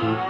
我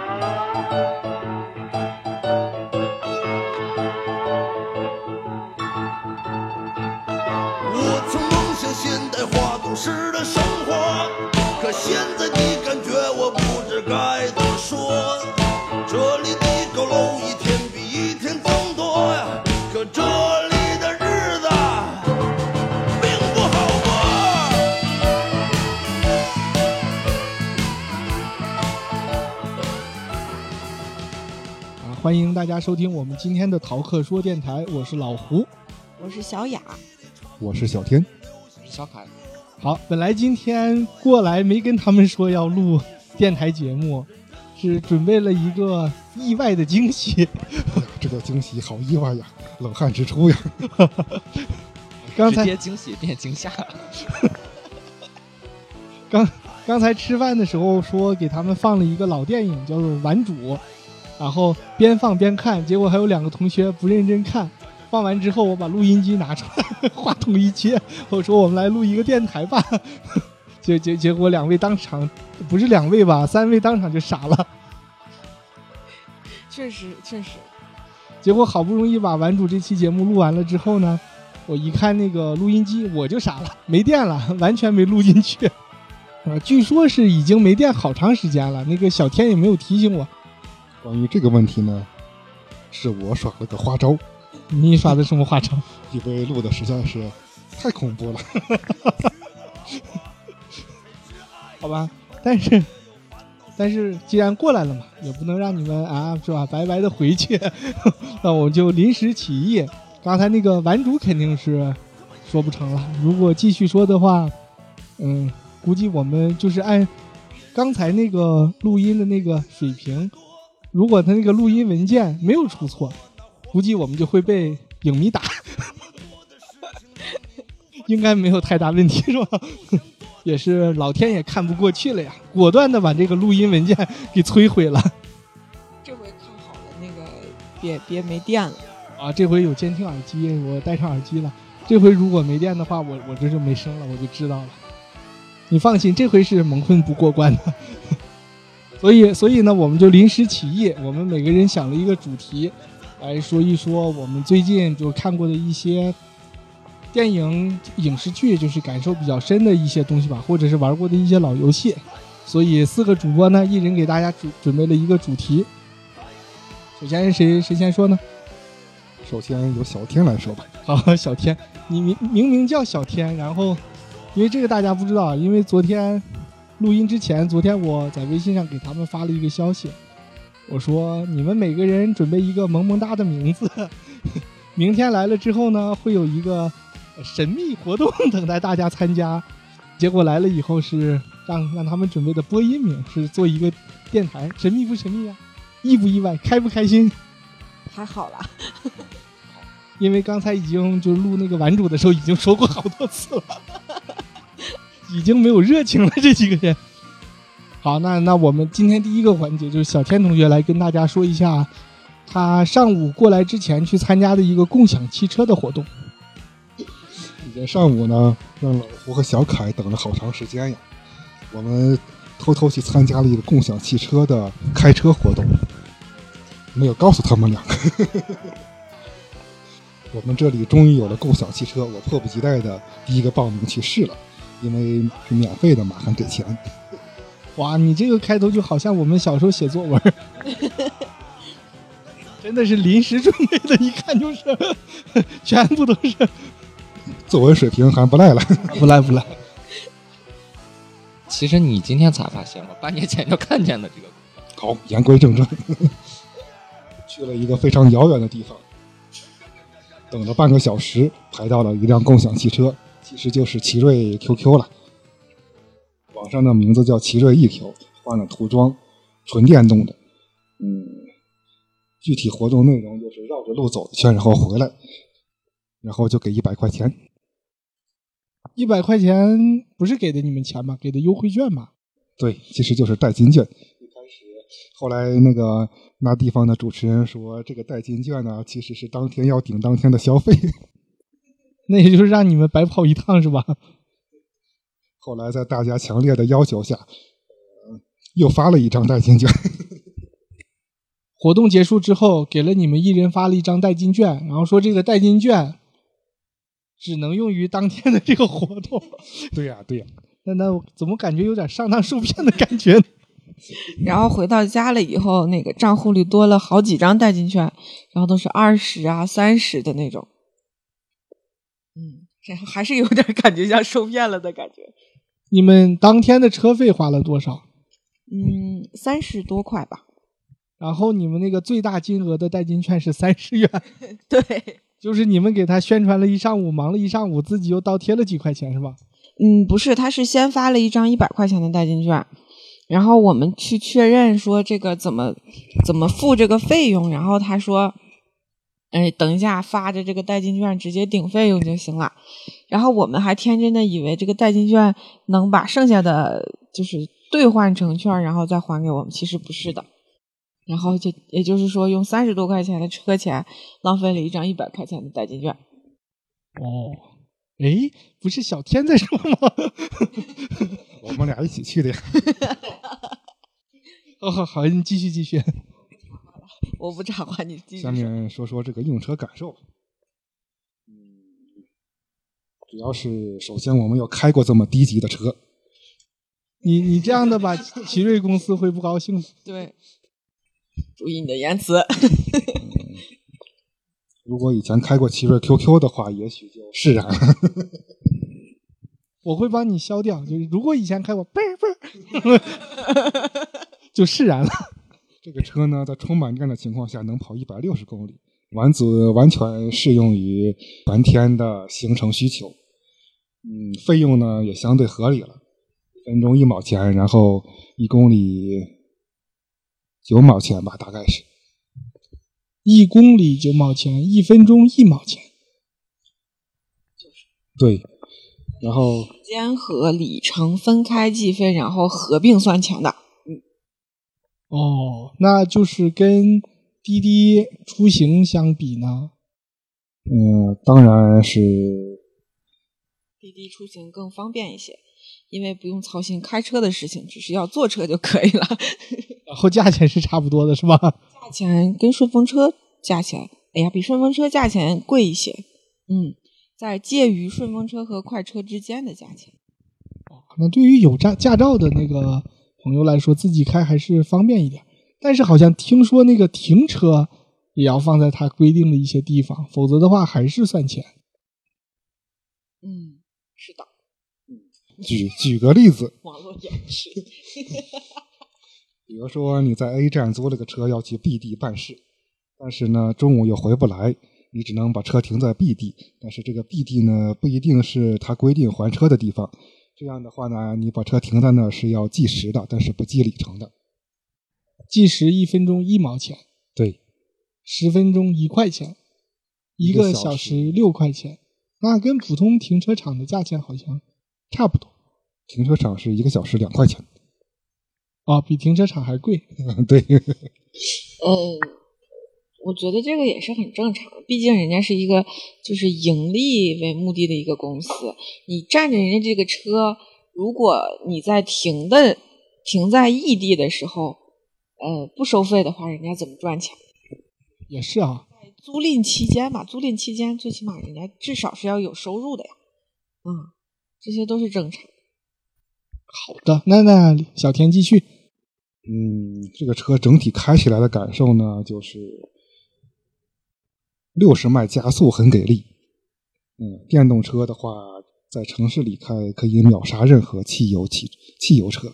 家收听我们今天的逃课说电台，我是老胡。我是小雅，我是小天，我是小凯，好，本来今天过来没跟他们说要录电台节目，是准备了一个意外的惊喜。这个惊喜好意外呀，冷汗直出呀。刚才直接惊喜变惊吓，刚刚才吃饭的时候说给他们放了一个老电影，叫做《顽主》，然后边放边看，结果还有两个同学不认真看。放完之后，我把录音机拿出来，话筒一接，我说我们来录一个电台吧。结结结果两位当场不是两位吧，三位当场就傻了。确实确实，结果好不容易把《顽主》这期节目录完了之后呢，我一看那个录音机，我就傻了，没电了，完全没录进去。呃，据说是已经没电好长时间了，那个小天也没有提醒我。关于这个问题呢，是我耍了个花招，你耍的什么花招？因为录的实在是太恐怖了。好吧，但是但是既然过来了嘛，也不能让你们啊是吧白白的回去，那我就临时起意。刚才那个玩主肯定是说不成了，如果继续说的话，嗯，估计我们就是按刚才那个录音的那个水平，如果他那个录音文件没有出错，估计我们就会被影迷打，应该没有太大问题是吧？也是老天也看不过去了呀，果断的把这个录音文件给摧毁了这回看好了，那个别别没电了。啊！这回有监听耳机，我戴上耳机了。这回如果没电的话，我我这就没声了，我就知道了。你放心，这回是蒙混不过关的。所以，所以呢，我们就临时起意，我们每个人想了一个主题，来说一说我们最近就看过的一些电影、影视剧，就是感受比较深的一些东西吧，或者是玩过的一些老游戏。所以，四个主播呢，一人给大家准准备了一个主题。首先，谁谁先说呢？首先由小天来说吧，好，小天，你明明明叫小天，然后因为这个大家不知道，因为昨天录音之前，昨天我在微信上给他们发了一个消息，我说你们每个人准备一个萌萌哒的名字，明天来了之后呢，会有一个神秘活动等待大家参加。结果来了以后是让让他们准备的播音名是做一个电台，神秘不神秘啊、意不意外？开不开心？还好啦，因为刚才已经就录那个玩主的时候已经说过好多次了，已经没有热情了。这几个人，好，那那我们今天第一个环节就是小天同学来跟大家说一下，他上午过来之前去参加的一个共享汽车的活动。今天上午呢，让老胡和小凯等了好长时间呀。我们偷偷去参加了一个共享汽车的开车活动，没有告诉他们两个。我们这里终于有了共享汽车，我迫不及待的第一个报名去试了，因为是免费的嘛，还给钱。哇，你这个开头就好像我们小时候写作文儿，真的是临时准备的，一看就是全部都是作文水平还不赖了。不赖不赖。其实你今天才发现，我半年前就看见了这个。好，言归正传，去了一个非常遥远的地方，等了半个小时，排到了一辆共享汽车，其实就是奇瑞 QQ 了。网上的名字叫奇瑞 EQ，换了涂装，纯电动的。嗯，具体活动内容就是绕着路走一圈，然后回来，然后就给一百块钱。一百块钱不是给的你们钱吗？给的优惠券吗？对，其实就是代金券。一开始，后来那个那地方的主持人说，这个代金券呢，其实是当天要顶当天的消费。那也就是让你们白跑一趟是吧？后来在大家强烈的要求下，呃，又发了一张代金券。活动结束之后，给了你们一人发了一张代金券，然后说这个代金券只能用于当天的这个活动。对呀、对呀、那那怎么感觉有点上当受骗的感觉呢？然后回到家了以后，那个账户里多了好几张代金券，然后都是二十啊、三十的那种。嗯，这还是有点感觉像受骗了的感觉。你们当天的车费花了多少？嗯，三十多块吧。然后你们那个最大金额的代金券是三十元，对，就是你们给他宣传了一上午，忙了一上午，自己又倒贴了几块钱，是吧？嗯，不是，他是先发了一张一百块钱的代金券，然后我们去确认说这个怎么怎么付这个费用，然后他说，哎，等一下发着这个代金券直接顶费用就行了。然后我们还天真的以为这个代金券能把剩下的就是兑换成券，然后再还给我们，其实不是的。然后就也就是说，用三十多块钱的车钱浪费了一张一百块钱的代金券。哦，哎，不是小天在说吗？我们俩一起去的呀。哦，好好，你继续继续。我不插话，你继续下。面说说这个用车感受。嗯，主要是首先我们要开过这么低级的车，你你这样的吧，奇瑞公司会不高兴。对，注意你的言辞。如果以前开过奇瑞 QQ 的话，也许就释然了。我会帮你消掉。就是如果以前开过，嘣儿嘣儿，就释然了。这个车呢，在充满电的情况下能跑一百六十公里，完足完全适用于全天的行程需求。嗯，费用呢也相对合理了，一分钟一毛钱，然后一公里九毛钱吧，大概是。一公里九毛钱，一分钟一毛钱。对，然后时间和里程分开计费，然后合并算钱的。哦，那就是跟滴滴出行相比呢？嗯，当然是滴滴出行更方便一些，因为不用操心开车的事情，只需要坐车就可以了。然后价钱是差不多的，是吧？价钱跟顺风车价钱，哎呀，比顺风车价钱贵一些。嗯，在介于顺风车和快车之间的价钱。哦那对于有驾驾照的那个朋友来说，自己开还是方便一点。但是好像听说那个停车也要放在他规定的一些地方，否则的话还是算钱。嗯，是的，举举个例子，网络延迟。比如说你在 A 站租了个车要去 B 地办事，但是呢中午又回不来，你只能把车停在 B 地，但是这个 B 地呢不一定是他规定还车的地方。这样的话呢，你把车停在那儿是要计时的，但是不计里程的。计时一分钟一毛钱，对，十分钟一块钱，一个小时六块钱，那跟普通停车场的价钱好像差不多。停车场是一个小时两块钱。啊，比停车场还贵。对，嗯，我觉得这个也是很正常的，毕竟人家是一个就是盈利为目的的一个公司，你占着人家这个车，如果你在停的停在异地的时候，呃，不收费的话，人家怎么赚钱？也是啊，租赁期间吧，租赁期间最起码人家至少是要有收入的呀，嗯，这些都是正常。好的，那那小田继续。嗯，这个车整体开起来的感受呢，就是六十迈加速很给力。嗯，电动车的话，在城市里开可以秒杀任何汽油汽汽油车。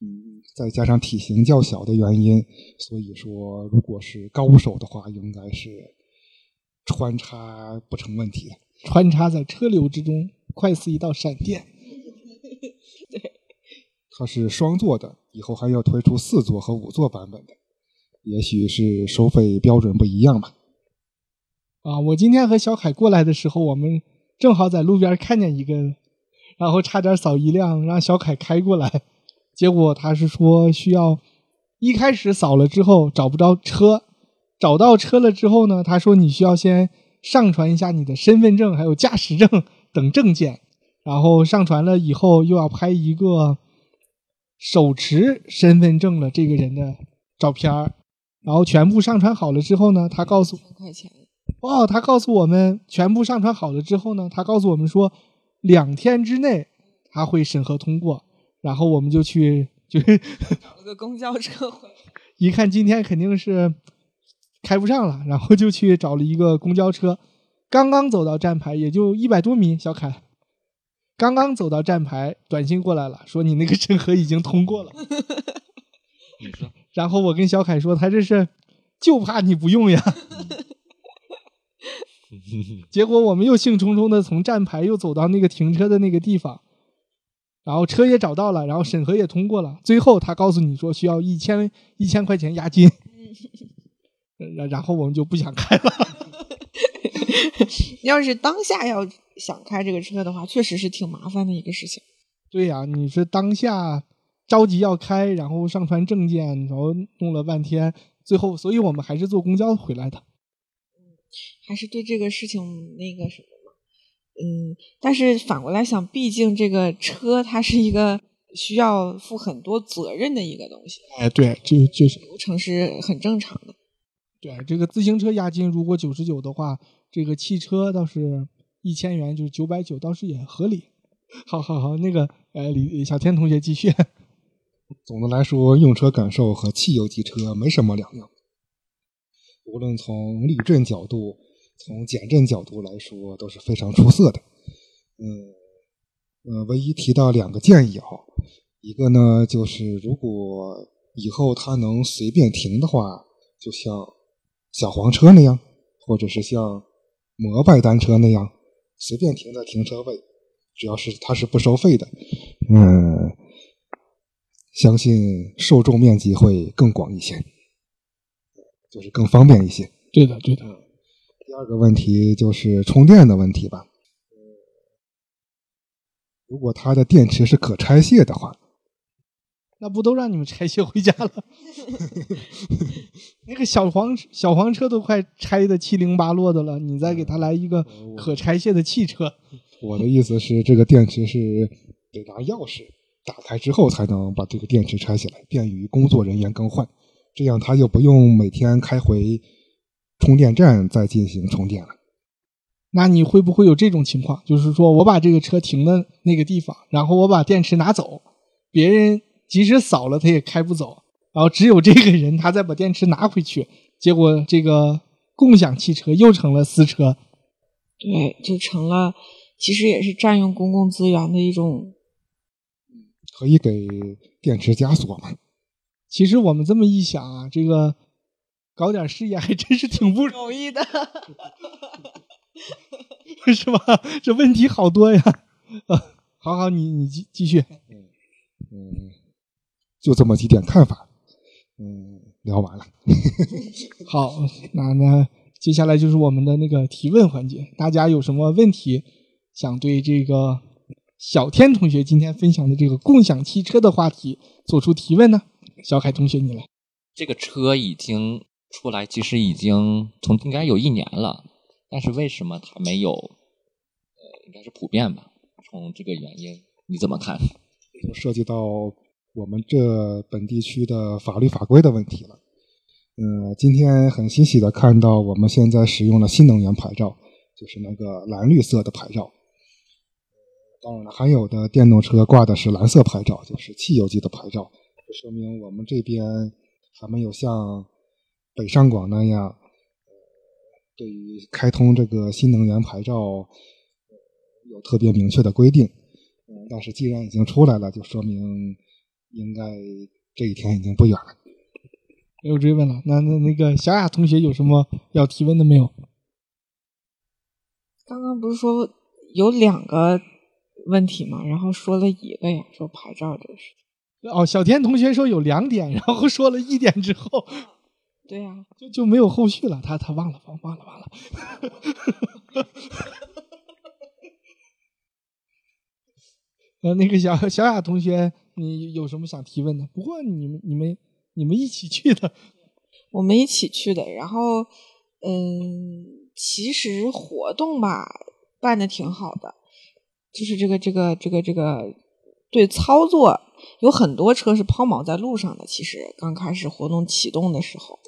嗯，再加上体型较小的原因，所以说如果是高手的话，应该是穿插不成问题的。穿插在车流之中，快似一道闪电。对它是双座的，以后还要推出四座和五座版本的，也许是收费标准不一样吧。啊，我今天和小凯过来的时候，我们正好在路边看见一个，然后差点扫一辆，让小凯开过来，结果他是说需要一开始扫了之后找不着车，找到车了之后呢，他说你需要先上传一下你的身份证还有驾驶证等证件，然后上传了以后又要拍一个手持身份证的这个人的照片儿。然后全部上传好了之后呢，他告诉三块钱，哦，他告诉我们全部上传好了之后呢，他告诉我们说两天之内他会审核通过，然后我们就去就是找了个公交车回来。一看今天肯定是开不上了，然后就去找了一个公交车，刚刚走到站牌也就一百多米，小凯刚刚走到站牌，短信过来了，说你那个审核已经通过了。你说然后我跟小凯说，他这是就怕你不用呀。结果我们又兴冲冲的从站牌又走到那个停车的那个地方，然后车也找到了，然后审核也通过了。最后他告诉你说需要一千一千块钱押金，然然后我们就不想开了。要是当下要想开这个车的话，确实是挺麻烦的一个事情。对呀、你是当下着急要开，然后上传证件，然后弄了半天，最后，所以我们还是坐公交回来的。还是对这个事情那个什么嘛，嗯，但是反过来想，毕竟这个车它是一个需要负很多责任的一个东西，哎，对，就就是流程是很正常的。对这个自行车押金，如果九十九的话，这个汽车倒是一千元，就是九百九，倒是也合理。好好好，那个呃，李小天同学继续。总的来说，用车感受和汽油机车没什么两样。无论从滤震角度、从减震角度来说，都是非常出色的。嗯，呃，唯一提到两个建议啊，一个呢就是如果以后它能随便停的话，就像小黄车那样，或者是像摩拜单车那样，随便停在停车位，只要是它是不收费的，嗯。相信受众面积会更广一些，就是更方便一些。对的，对的。第二个问题就是充电的问题吧。如果它的电池是可拆卸的话，那不都让你们拆卸回家了？那个小黄小黄车都快拆的七零八落的了，你再给他来一个可拆卸的汽车，我的意思是，这个电池是得拿钥匙打开之后才能把这个电池拆下来，便于工作人员更换。这样他就不用每天开回充电站再进行充电了。那你会不会有这种情况？就是说我把这个车停的那个地方，然后我把电池拿走，别人即使扫了他也开不走，然后只有这个人他再把电池拿回去，结果这个共享汽车又成了私车。对，就成了，其实也是占用公共资源的一种。可以给电池加锁嘛？其实我们这么一想啊，这个搞点事业还真是挺不容容易的，易，是吧？这问题好多呀。啊，好好，你你继继续。嗯，就这么几点看法。嗯，聊完了。好，那那接下来就是我们的那个提问环节，大家有什么问题想对这个小天同学今天分享的这个共享汽车的话题做出提问呢？小凯同学，你来。这个车已经出来，其实已经从应该有一年了，但是为什么它没有？呃，应该是普遍吧？从这个原因，你怎么看？就涉及到我们这本地区的法律法规的问题了。呃，今天很欣喜的看到我们现在使用了新能源牌照，就是那个蓝绿色的牌照。当然了，还有的电动车挂的是蓝色牌照，就是汽油机的牌照。这说明我们这边还没有像北上广那样，呃，对于开通这个新能源牌照呃有特别明确的规定。嗯，但是既然已经出来了，就说明应该这一天已经不远了。没有追问了。那那那个小雅同学有什么要提问的没有？刚刚不是说有两个问题嘛，然后说了一个呀，说牌照这个事情。哦，小天同学说有两点，然后说了一点之后，对呀、就就没有后续了。他他忘了忘忘了忘了。呃，那个小小雅同学，你有什么想提问的？不过你们你们你们一起去的，我们一起去的，然后嗯，其实活动吧办的挺好的，就是这个这个这个这个对操作有很多车是抛锚在路上的。其实刚开始活动启动的时候，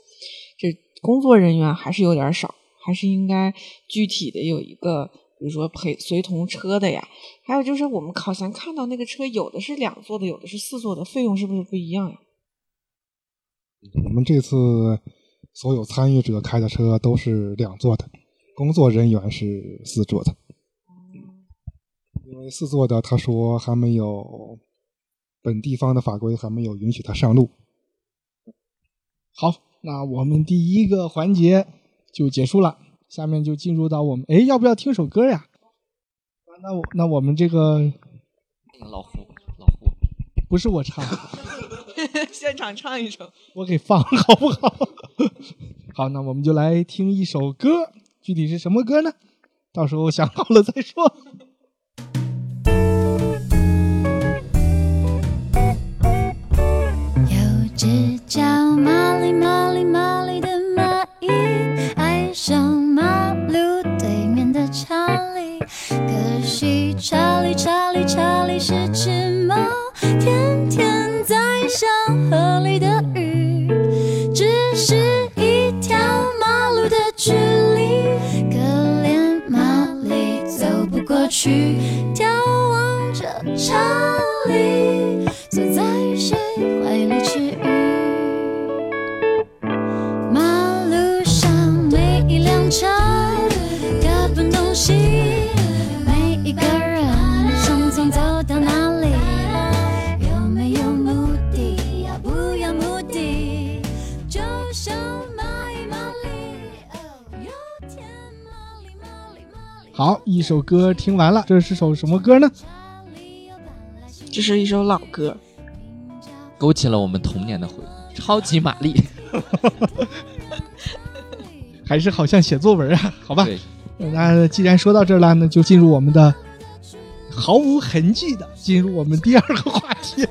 这工作人员还是有点少，还是应该具体的有一个，比如说陪随同车的呀。还有就是我们好像看到那个车有的是两座的，有的是四座的，费用是不是不一样呀？我们这次所有参与者开的车都是两座的，工作人员是四座的。因为四座的，他说还没有本地方的法规还没有允许他上路。好，那我们第一个环节就结束了，下面就进入到我们哎，要不要听首歌呀？那我那我们这个老胡，老胡，不是我唱，现场唱一首。我给放好不好？好，那我们就来听一首歌，具体是什么歌呢？到时候想好了再说。叫玛丽玛丽玛丽的蚂蚁，爱上马路对面的查理。可惜查理查理查理是只猫，天天在想河里的鱼。只是一条马路的距离，可怜玛丽走不过去，眺望着查一首歌听完了，这是首什么歌呢？这是一首老歌，勾起了我们童年的回忆。超级玛丽，还是好像写作文啊？好吧，那既然说到这儿了，那就进入我们的毫无痕迹的进入我们第二个话题。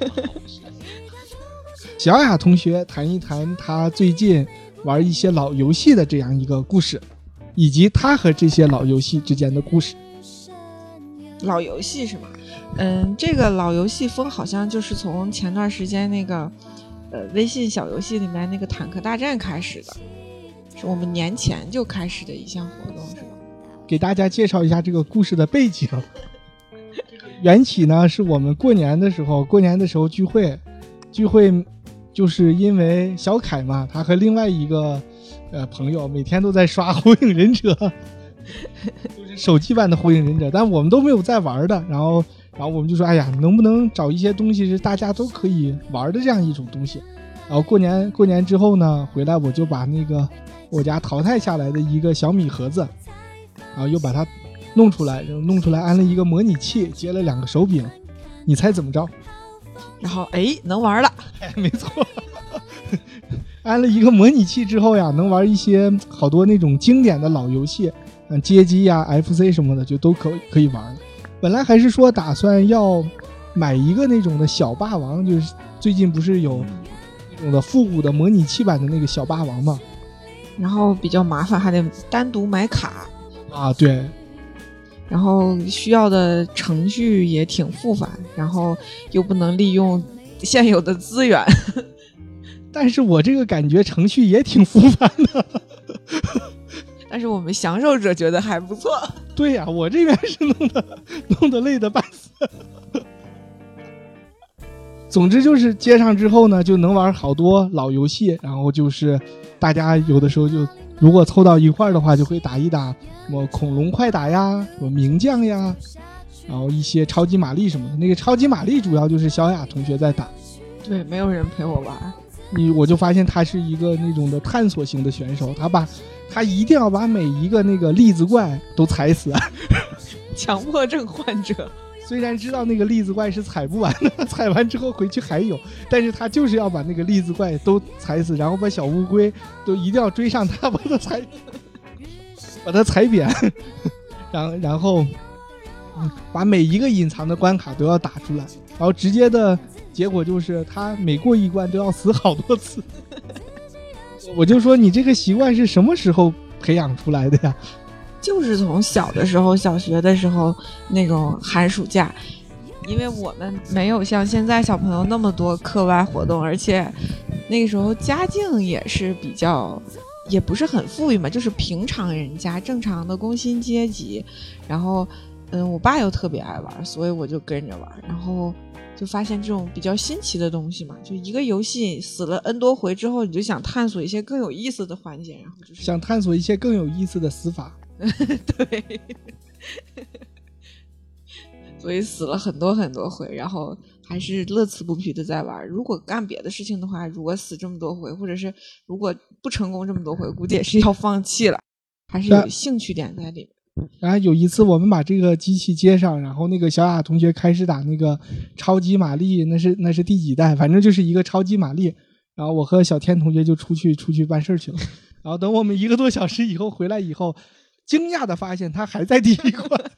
小雅同学谈一谈她最近玩一些老游戏的这样一个故事，以及他和这些老游戏之间的故事。老游戏是吗？嗯，这个老游戏风好像就是从前段时间那个呃微信小游戏里面那个坦克大战开始的，是我们年前就开始的一项活动，是吧？给大家介绍一下这个故事的背景。缘起呢，是我们过年的时候，过年的时候聚会，聚会就是因为小凯嘛，他和另外一个呃朋友每天都在刷《火影忍者》，就是手机版的《火影忍者》，但我们都没有在玩的。然后，然后我们就说，哎呀，能不能找一些东西是大家都可以玩的这样一种东西？然后过年过年之后呢，回来我就把那个我家淘汰下来的一个小米盒子。然后又把它弄出来，弄出来安了一个模拟器，接了两个手柄，你猜怎么着？然后哎，能玩了，哎，没错，安了一个模拟器之后呀，能玩一些好多那种经典的老游戏，嗯，街机呀、FC 什么的就都可可以玩了。本来还是说打算要买一个那种的小霸王，就是最近不是有那种的复古的模拟器版的那个小霸王嘛？然后比较麻烦，还得单独买卡，啊，对，然后需要的程序也挺复杂，然后又不能利用现有的资源。但是我这个感觉程序也挺复杂的。但是我们享受者觉得还不错。对呀、我这边是弄的 弄得累的半死。总之就是接上之后呢，就能玩好多老游戏，然后就是大家有的时候就如果凑到一块儿的话，就会打一打什么恐龙快打呀，什么名将呀，然后一些超级玛丽什么的。那个超级玛丽主要就是小雅同学在打，对，没有人陪我玩。你我就发现他是一个那种的探索型的选手，他把他一定要把每一个那个栗子怪都踩死。强迫症患者，虽然知道那个栗子怪是踩不完的，踩完之后回去还有，但是他就是要把那个栗子怪都踩死，然后把小乌龟都一定要追上他，把它踩，把它踩扁，然后然后嗯把每一个隐藏的关卡都要打出来，然后直接的结果就是他每过一关都要死好多次。我就说你这个习惯是什么时候培养出来的呀？就是从小的时候，小学的时候那种寒暑假，因为我们没有像现在小朋友那么多课外活动，而且那个时候家境也是比较，也不是很富裕嘛，就是平常人家正常的工薪阶级。然后，嗯，我爸又特别爱玩，所以我就跟着玩。然后就发现这种比较新奇的东西嘛，就一个游戏死了 N 多回之后，你就想探索一些更有意思的环节，然后就是想探索一些更有意思的死法。对，所以死了很多很多回，然后还是乐此不疲的在玩。如果干别的事情的话，如果死这么多回，或者是如果不成功这么多回，估计也是要放弃了。还是有兴趣点在里面。然后有一次我们把这个机器接上，然后那个小雅同学开始打那个超级玛丽，那是那是第几代？反正就是一个超级玛丽。然后我和小天同学就出去出去办事去了。然后等我们一个多小时以后回来以后。惊讶的发现他还在第一关，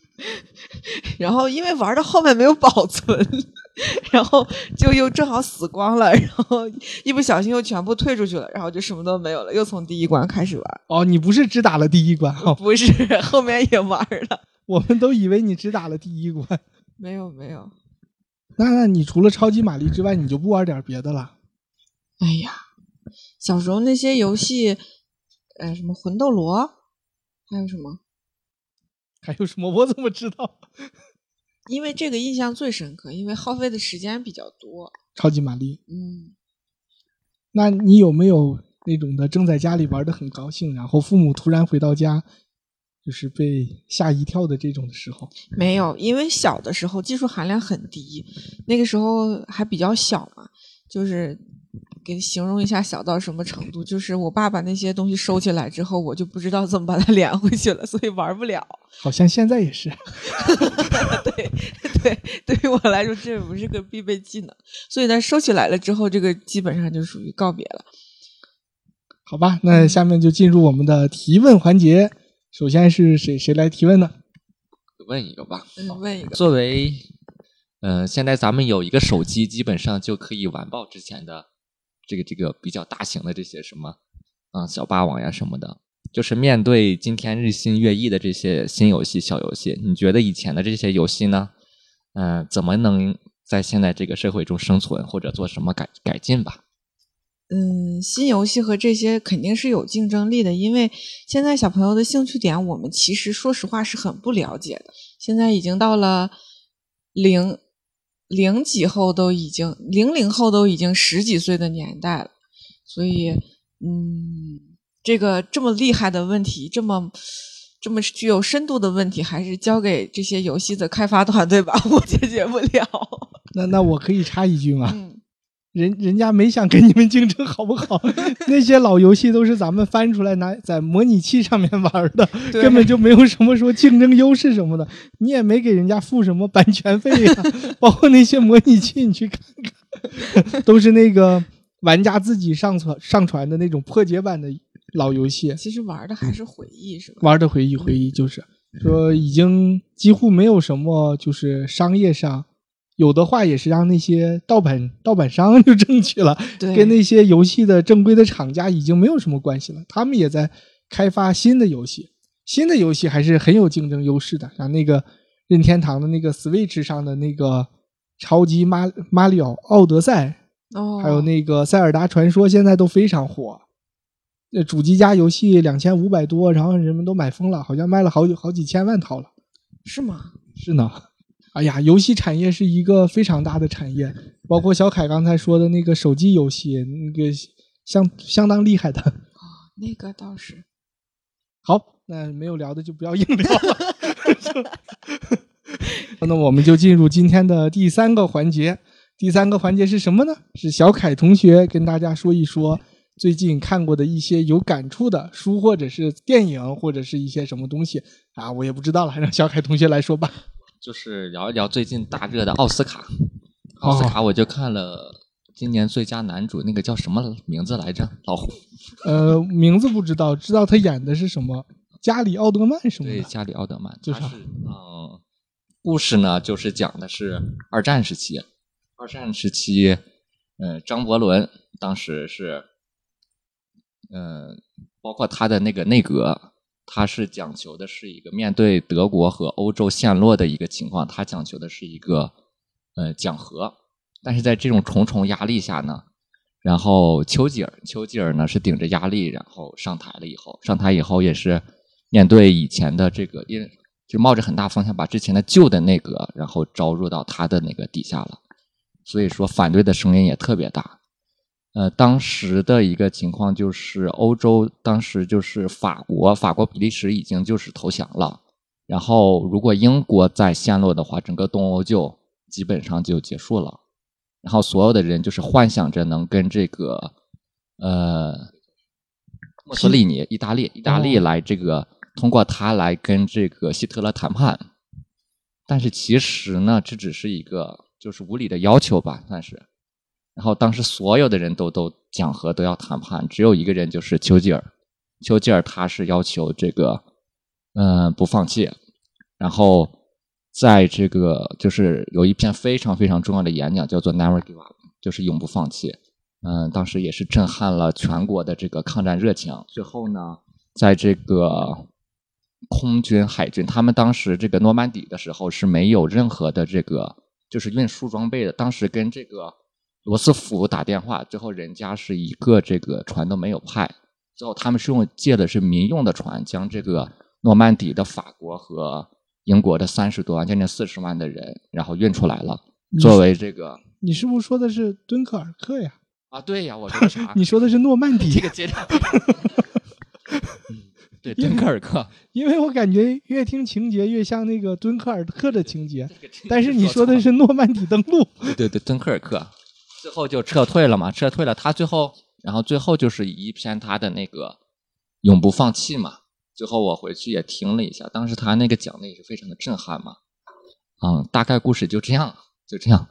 然后因为玩到后面没有保存，然后就又正好死光了，然后一不小心又全部退出去了，然后就什么都没有了，又从第一关开始玩。哦，你不是只打了第一关？哦，不是，后面也玩了。我们都以为你只打了第一关。没有没有。那那你除了超级玛丽之外，你就不玩点别的了？哎呀，小时候那些游戏。呃，什么魂斗罗，还有什么？还有什么？我怎么知道？因为这个印象最深刻，因为耗费的时间比较多。超级玛丽。嗯。那你有没有那种的，正在家里玩的很高兴，然后父母突然回到家，就是被吓一跳的这种的时候？没有，因为小的时候技术含量很低，那个时候还比较小嘛，就是。给形容一下小到什么程度？就是我爸把那些东西收起来之后，我就不知道怎么把它连回去了，所以玩不了。好像现在也是。对对，对于我来说，这不是个必备技能。所以呢，收起来了之后，这个基本上就属于告别了。好吧，那下面就进入我们的提问环节。首先是谁谁来提问呢？问一个吧。嗯，问一个。作为，嗯，现在咱们有一个手机，基本上就可以完爆之前的。这个这个比较大型的这些什么，啊小霸王呀什么的，就是面对今天日新月异的这些新游戏、小游戏，你觉得以前的这些游戏呢，嗯，怎么能在现在这个社会中生存，或者做什么改改进吧？嗯，新游戏和这些肯定是有竞争力的，因为现在小朋友的兴趣点，我们其实说实话是很不了解的。现在已经到了零。零几后都已经零零后都已经十几岁的年代了，所以，嗯，这个这么厉害的问题，这么这么具有深度的问题，还是交给这些游戏的开发团队吧，我解决不了。那那我可以插一句吗？人人家没想跟你们竞争，好不好？那些老游戏都是咱们翻出来拿在模拟器上面玩的，根本就没有什么说竞争优势什么的。你也没给人家付什么版权费呀，包括那些模拟器，你去看看，都是那个玩家自己上传上传的那种破解版的老游戏。其实玩的还是回忆，是吧？玩的回忆，回忆就是说已经几乎没有什么就是商业上。有的话也是让那些盗版 盗版商就挣去了，跟那些游戏的正规的厂家已经没有什么关系了。他们也在开发新的游戏，新的游戏还是很有竞争优势的。像那个任天堂的那个 Switch 上的那个超级马马里奥奥德赛，哦，还有那个塞尔达传说，现在都非常火。那主机加游戏两千五百多，然后人们都买疯了，好像卖了好几好几千万套了。是吗？是呢。哎呀，游戏产业是一个非常大的产业，包括小凯刚才说的那个手机游戏，那个相相当厉害的。哦，那个倒是。好，那没有聊的就不要硬聊了。那我们就进入今天的第三个环节。第三个环节是什么呢？是小凯同学跟大家说一说最近看过的一些有感触的书，或者是电影，或者是一些什么东西啊？我也不知道了，让小凯同学来说吧。就是聊一聊最近大热的奥斯卡，奥斯卡我就看了今年最佳男主那个叫什么名字来着？老胡。呃，名字不知道，知道他演的是什么？加里奥德曼什么的。对，加里奥德曼。就是嗯，故事呢，就是讲的是二战时期。二战时期，嗯，张伯伦当时是，嗯，包括他的那个内阁。他是讲求的是一个面对德国和欧洲陷落的一个情况，他讲求的是一个呃讲和，但是在这种重重压力下呢，然后丘吉尔，丘吉尔呢是顶着压力，然后上台了以后，上台以后也是面对以前的这个，因就冒着很大风险把之前的旧的内阁，然后招入到他的那个底下了，所以说反对的声音也特别大。呃，当时的一个情况就是，欧洲当时就是法国、法国、比利时已经就是投降了，然后如果英国再陷落的话，整个东欧就基本上就结束了。然后所有的人就是幻想着能跟这个呃墨索里尼、意大利、意大利哦来这个通过他来跟这个希特勒谈判，但是其实呢，这只是一个就是无理的要求吧，算是。然后当时所有的人都都讲和，都要谈判，只有一个人就是丘吉尔。丘吉尔他是要求这个，嗯、不放弃。然后在这个就是有一篇非常非常重要的演讲，叫做 “Never Give Up”，就是永不放弃。嗯，当时也是震撼了全国的这个抗战热情。最后呢，在这个空军、海军，他们当时这个诺曼底的时候是没有任何的这个就是运输装备的。当时跟这个罗斯福打电话，最后人家是一个这个船都没有派，最后他们是用借的是民用的船，将这个诺曼底的法国和英国的三十多万，将近四十万的人，然后运出来了，作为这个你是不是说的是敦刻尔克呀？啊，对呀，我说的啥？你说的是诺曼底这，个阶段，嗯，对，敦刻尔克，因为我感觉越听情节越像那个敦刻尔克的情节，但是你说的是诺曼底登陆。对对对，敦刻尔克，最后就撤退了嘛，撤退了。他最后，然后最后就是一篇他的那个永不放弃嘛。最后我回去也听了一下，当时他那个讲的也是非常的震撼嘛。嗯，大概故事就这样，就这样。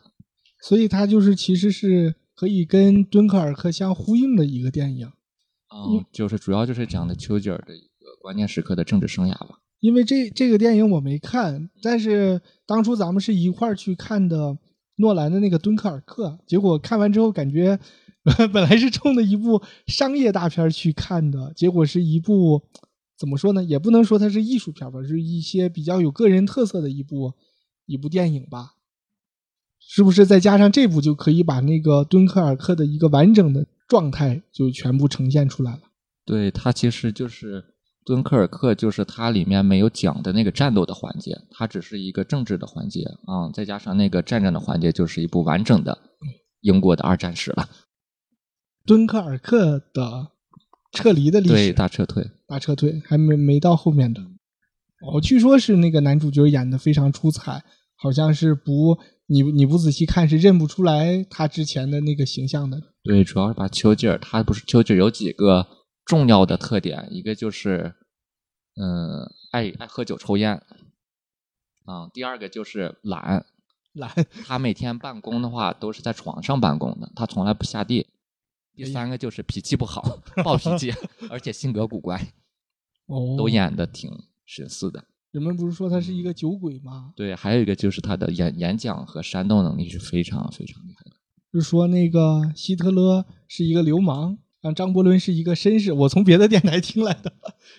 所以它就是其实是可以跟敦刻尔克相呼应的一个电影。嗯，就是主要就是讲的丘吉尔的一个关键时刻的政治生涯吧。因为这这个电影我没看，但是当初咱们是一块儿去看的诺兰的那个《敦刻尔克》，结果看完之后感觉 本来是冲着一部商业大片去看的，结果是一部怎么说呢？也不能说它是艺术片吧，是一些比较有个人特色的一部一部电影吧。是不是再加上这部就可以把那个敦刻尔克的一个完整的状态就全部呈现出来了？对，它其实就是敦刻尔克，就是它里面没有讲的那个战斗的环节，它只是一个政治的环节啊、再加上那个战争的环节，就是一部完整的英国的二战史了。敦刻尔克的撤离的历史，对，大撤退。大撤退，还没没到后面的。哦，据说是那个男主角演的非常出彩，好像是不你你不仔细看是认不出来他之前的那个形象的。对，主要是把丘吉尔，他不是丘吉尔有几个重要的特点，一个就是，嗯、爱爱喝酒抽烟，啊、第二个就是懒，懒，他每天办公的话都是在床上办公的，他从来不下地。第三个就是脾气不好，暴脾气，而且性格古怪，哦，都演的挺神似的。人们不是说他是一个酒鬼吗？对，还有一个就是他的演演讲和煽动能力是非常非常厉害的。就是说那个希特勒是一个流氓，让张伯伦是一个绅士。我从别的电台听来的，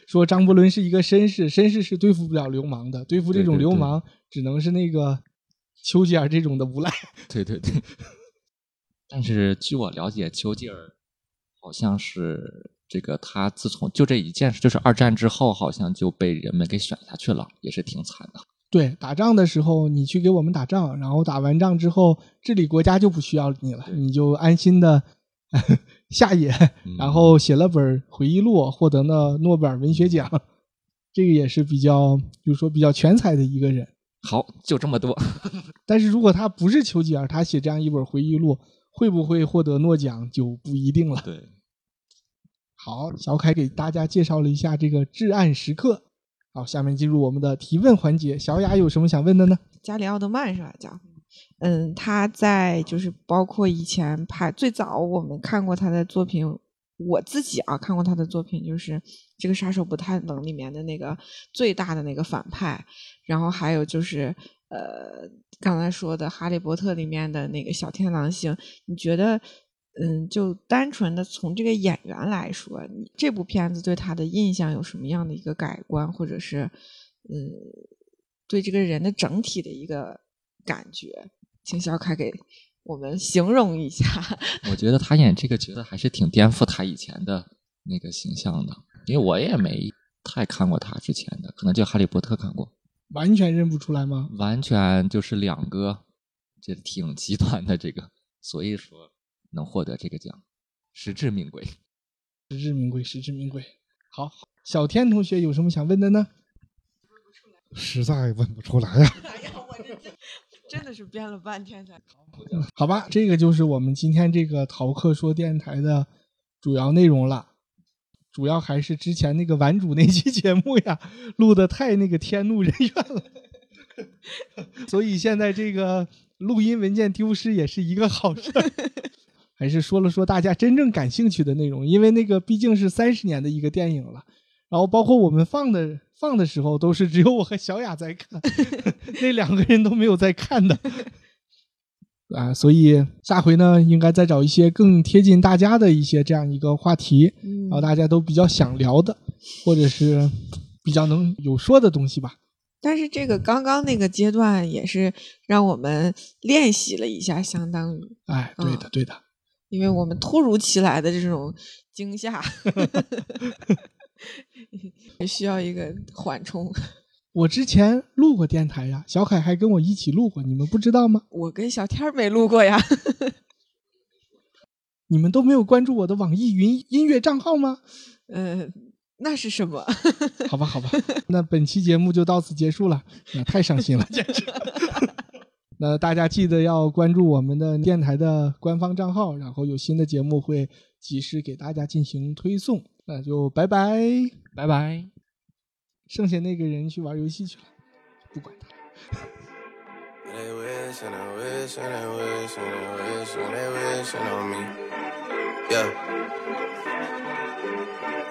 说张伯伦是一个绅士，绅士是对付不了流氓的，对付这种流氓只能是那个丘吉尔这种的无赖。对对对。但是据我了解，丘吉尔好像是这个他自从就这一件事，就是二战之后，好像就被人们给选下去了，也是挺惨的。对，打仗的时候你去给我们打仗，然后打完仗之后治理国家就不需要你了，你就安心的 下野，嗯然后写了本回忆录，获得了诺贝尔文学奖。这个也是比较，就是说比较全才的一个人。好，就这么多。但是如果他不是丘吉尔，他写这样一本回忆录，会不会获得诺奖就不一定了。对，好，小凯给大家介绍了一下这个至暗时刻。好，下面进入我们的提问环节。小雅有什么想问的呢？加里奥德曼是吧？叫，嗯，他在就是包括以前拍最早我们看过他的作品，我自己啊看过他的作品，就是这个杀手不太冷里面的那个最大的那个反派，然后还有就是呃刚才说的《哈利波特》里面的那个小天狼星，你觉得？嗯，就单纯的从这个演员来说，你这部片子对他的印象有什么样的一个改观，或者是嗯，对这个人的整体的一个感觉？请小凯给我们形容一下。我觉得他演这个角色还是挺颠覆他以前的那个形象的，因为我也没太看过他之前的，可能就《哈利波特》看过，完全认不出来吗？完全就是两个，这挺极端的这个，所以说能获得这个奖，实至名归。实至名归，实至名归。好，小天同学有什么想问的呢？实在问不出来呀、哎呀，我这真真的是编了半天才。好吧，这个就是我们今天这个逃课说电台的主要内容了。主要还是之前那个玩主那期节目呀，录的太那个天怒人怨了，所以现在这个录音文件丢失也是一个好事儿。还是说了说大家真正感兴趣的内容，因为那个毕竟是三十年的一个电影了，然后包括我们放的放的时候都是只有我和小雅在看，那两个人都没有在看的。啊，所以下回呢，应该再找一些更贴近大家的一些这样一个话题，嗯然后大家都比较想聊的，或者是比较能有说的东西吧。但是这个刚刚那个阶段也是让我们练习了一下，相当于，哎，对的，对的，因为我们突如其来的这种惊吓，也需要一个缓冲。我之前录过电台呀，小凯还跟我一起录过，你们不知道吗？我跟小天没录过呀，你们都没有关注我的网易云音乐账号吗？呃、那是什么？好吧，好吧，那本期节目就到此结束了，那太伤心了，简直。那大家记得要关注我们的电台的官方账号，然后有新的节目会及时给大家进行推送。那就拜拜，拜拜。剩下那个人去玩游戏去了，不管他。 They wish and they wish and they wish and they wish and they wishing on me. Yeah.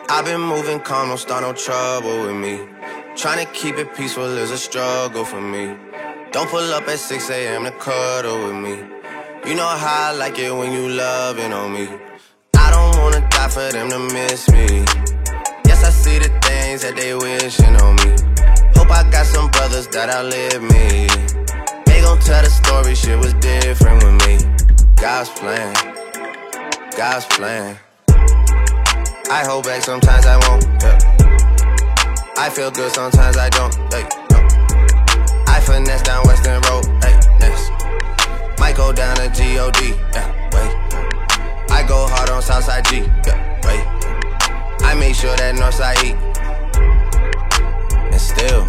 I've been moving calm, don't start no trouble with me. Trying to keep it peaceful is a struggle for me. Don't pull up at 6 a.m. to cuddle with me. You know how I like it when you loving on me. I don't wanna die for them to miss me. Yes, I see the things that they wishing on me. Hope I got some brothers that outlive me. They gon' tell the story, shit was different with me. God's plan, God's plan. I hold back, sometimes I won't. Yeah. I feel good, sometimes I don't. Hey, no. I finesse down Western Road. Hey, next. Might go down to God. Yeah. I go hard on Southside G. Yeah, wait. I make sure that Northside eat. And still,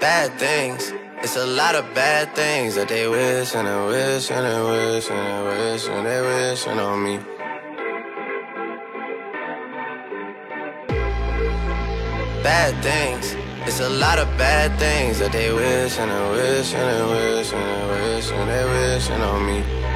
bad things. It's a lot of bad things that they wish and they wish and they wish and they wish and they wishing on me. Bad things. It's a lot of bad things that they wish and they wish and they wish and they wish and they wishing on me.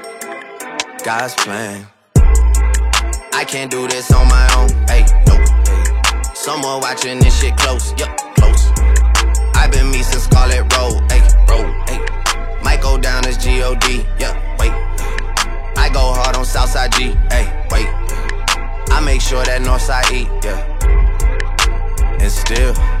God's plan. I can't do this on my own. Hey, no, hey. Someone watching this shit close. Yup, close. I've been me since Scarlet Road. Hey, road. Hey. Might go down as God. Yeah, wait. I go hard on Southside G. Hey, wait. I make sure that Northside eat. Yeah. And still.